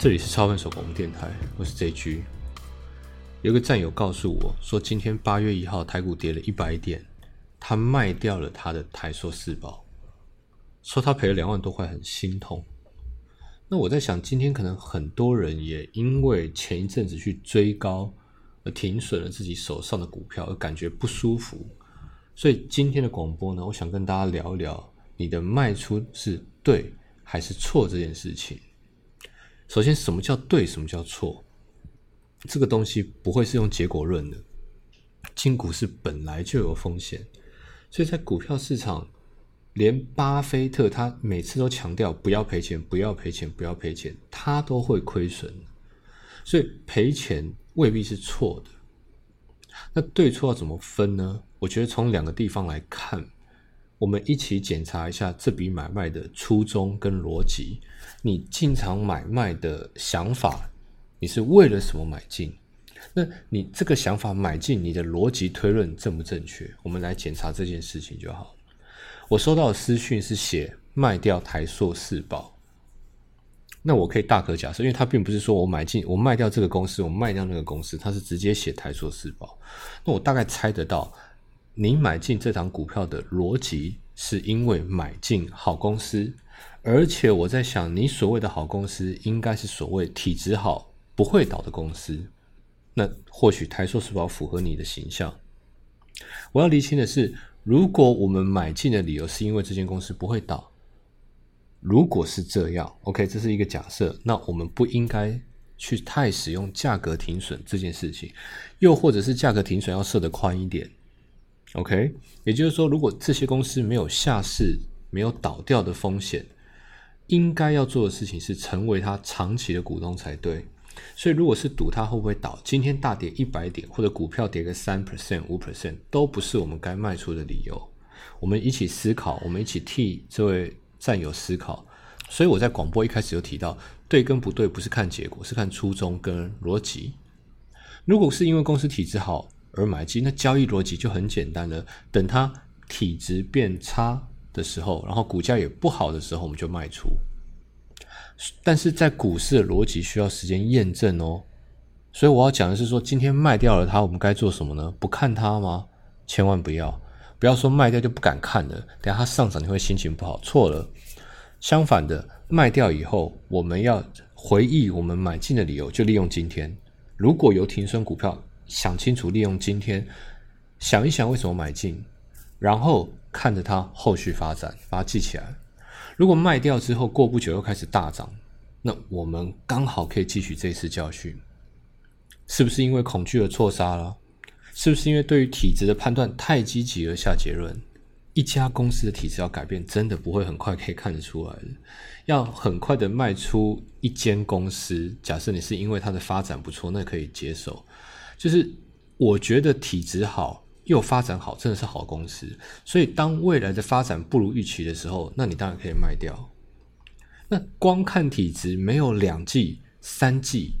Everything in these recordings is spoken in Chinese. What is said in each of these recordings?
这里是超分手广播电台，我是 JG。有个战友告诉我说，今天八月一号台股跌了一百点，他卖掉了他的台硕四宝，说他赔了两万多块，很心痛。那我在想，今天可能很多人也因为前一阵子去追高而停损了自己手上的股票，而感觉不舒服。所以今天的广播呢，我想跟大家聊一聊，你的卖出是对还是错这件事情。首先，什么叫对？什么叫错？这个东西不会是用结果论的。进股市本来就有风险，所以在股票市场，连巴菲特他每次都强调不要赔钱，不要赔钱，不要赔钱，他都会亏损。所以赔钱未必是错的。那对错要怎么分呢？我觉得从两个地方来看。我们一起检查一下这笔买卖的初衷跟逻辑。你进场买卖的想法，你是为了什么买进？那你这个想法买进，你的逻辑推论正不正确？我们来检查这件事情就好。我收到的私讯是写卖掉台硕四宝，那我可以大可假设，因为他并不是说我买进，我卖掉这个公司，我卖掉那个公司，他是直接写台硕四宝。那我大概猜得到。你买进这档股票的逻辑，是因为买进好公司，而且我在想，你所谓的好公司，应该是所谓体质好、不会倒的公司。那或许台硕是否符合你的形象？我要厘清的是，如果我们买进的理由是因为这间公司不会倒，如果是这样，OK，这是一个假设，那我们不应该去太使用价格停损这件事情，又或者是价格停损要设的宽一点。OK，也就是说，如果这些公司没有下市、没有倒掉的风险，应该要做的事情是成为它长期的股东才对。所以，如果是赌它会不会倒，今天大跌一百点，或者股票跌个三 percent、五 percent，都不是我们该卖出的理由。我们一起思考，我们一起替这位战友思考。所以我在广播一开始就提到，对跟不对不是看结果，是看初衷跟逻辑。如果是因为公司体质好，而买进，那交易逻辑就很简单了。等它体质变差的时候，然后股价也不好的时候，我们就卖出。但是在股市的逻辑需要时间验证哦。所以我要讲的是说，今天卖掉了它，我们该做什么呢？不看它吗？千万不要，不要说卖掉就不敢看了。等下它上涨，你会心情不好。错了，相反的，卖掉以后，我们要回忆我们买进的理由，就利用今天。如果有停损股票。想清楚，利用今天想一想为什么买进，然后看着它后续发展，把它记起来。如果卖掉之后过不久又开始大涨，那我们刚好可以汲取这次教训。是不是因为恐惧而错杀了？是不是因为对于体质的判断太积极而下结论？一家公司的体质要改变，真的不会很快可以看得出来的。要很快的卖出一间公司，假设你是因为它的发展不错，那可以接受。就是我觉得体质好又发展好，真的是好公司。所以当未来的发展不如预期的时候，那你当然可以卖掉。那光看体质没有两季、三季，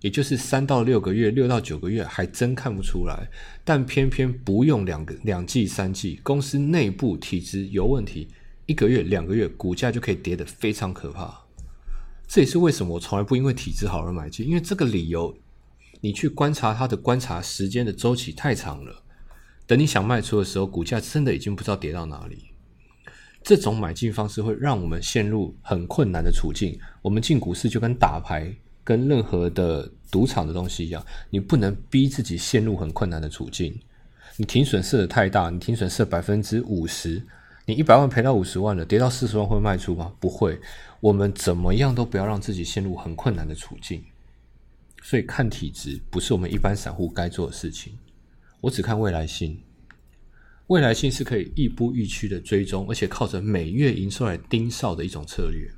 也就是三到六个月、六到九个月，还真看不出来。但偏偏不用两个两季、三季，公司内部体质有问题，一个月、两个月，股价就可以跌得非常可怕。这也是为什么我从来不因为体质好而买进，因为这个理由。你去观察它的观察时间的周期太长了，等你想卖出的时候，股价真的已经不知道跌到哪里。这种买进方式会让我们陷入很困难的处境。我们进股市就跟打牌、跟任何的赌场的东西一样，你不能逼自己陷入很困难的处境。你停损设的太大，你停损设百分之五十，你一百万赔到五十万了，跌到四十万会卖出吗？不会。我们怎么样都不要让自己陷入很困难的处境。所以看体质不是我们一般散户该做的事情。我只看未来性，未来性是可以亦步亦趋的追踪，而且靠着每月营收来盯梢的一种策略。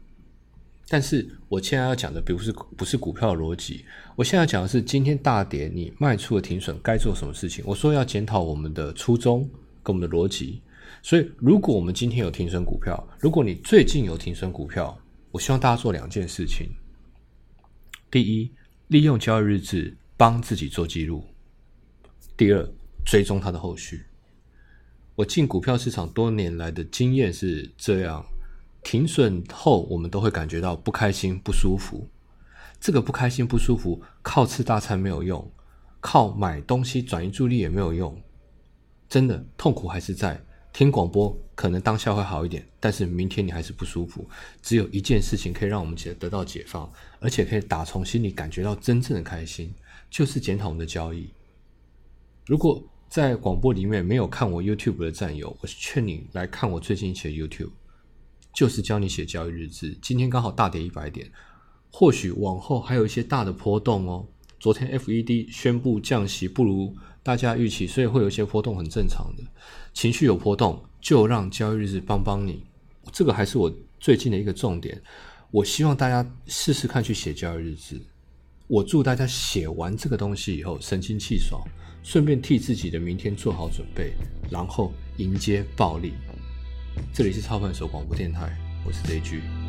但是我现在要讲的，不是不是股票的逻辑，我现在要讲的是今天大跌你卖出的停损该做什么事情。我说要检讨我们的初衷跟我们的逻辑。所以如果我们今天有停损股票，如果你最近有停损股票，我希望大家做两件事情。第一。利用交易日志帮自己做记录。第二，追踪它的后续。我进股票市场多年来的经验是这样：停损后，我们都会感觉到不开心、不舒服。这个不开心不舒服，靠吃大餐没有用，靠买东西转移注意力也没有用。真的痛苦还是在听广播，可能当下会好一点，但是明天你还是不舒服。只有一件事情可以让我们解得到解放，而且可以打从心里感觉到真正的开心，就是检讨我们的交易。如果在广播里面没有看我 YouTube 的战友，我劝你来看我最近写的 YouTube，就是教你写交易日志。今天刚好大跌一百点，或许往后还有一些大的波动哦。昨天 FED 宣布降息不如大家预期，所以会有一些波动，很正常的。情绪有波动，就让交易日志帮帮你。这个还是我最近的一个重点。我希望大家试试看去写交易日志。我祝大家写完这个东西以后神清气爽，顺便替自己的明天做好准备，然后迎接暴力。这里是超凡手广播电台，我是 J G。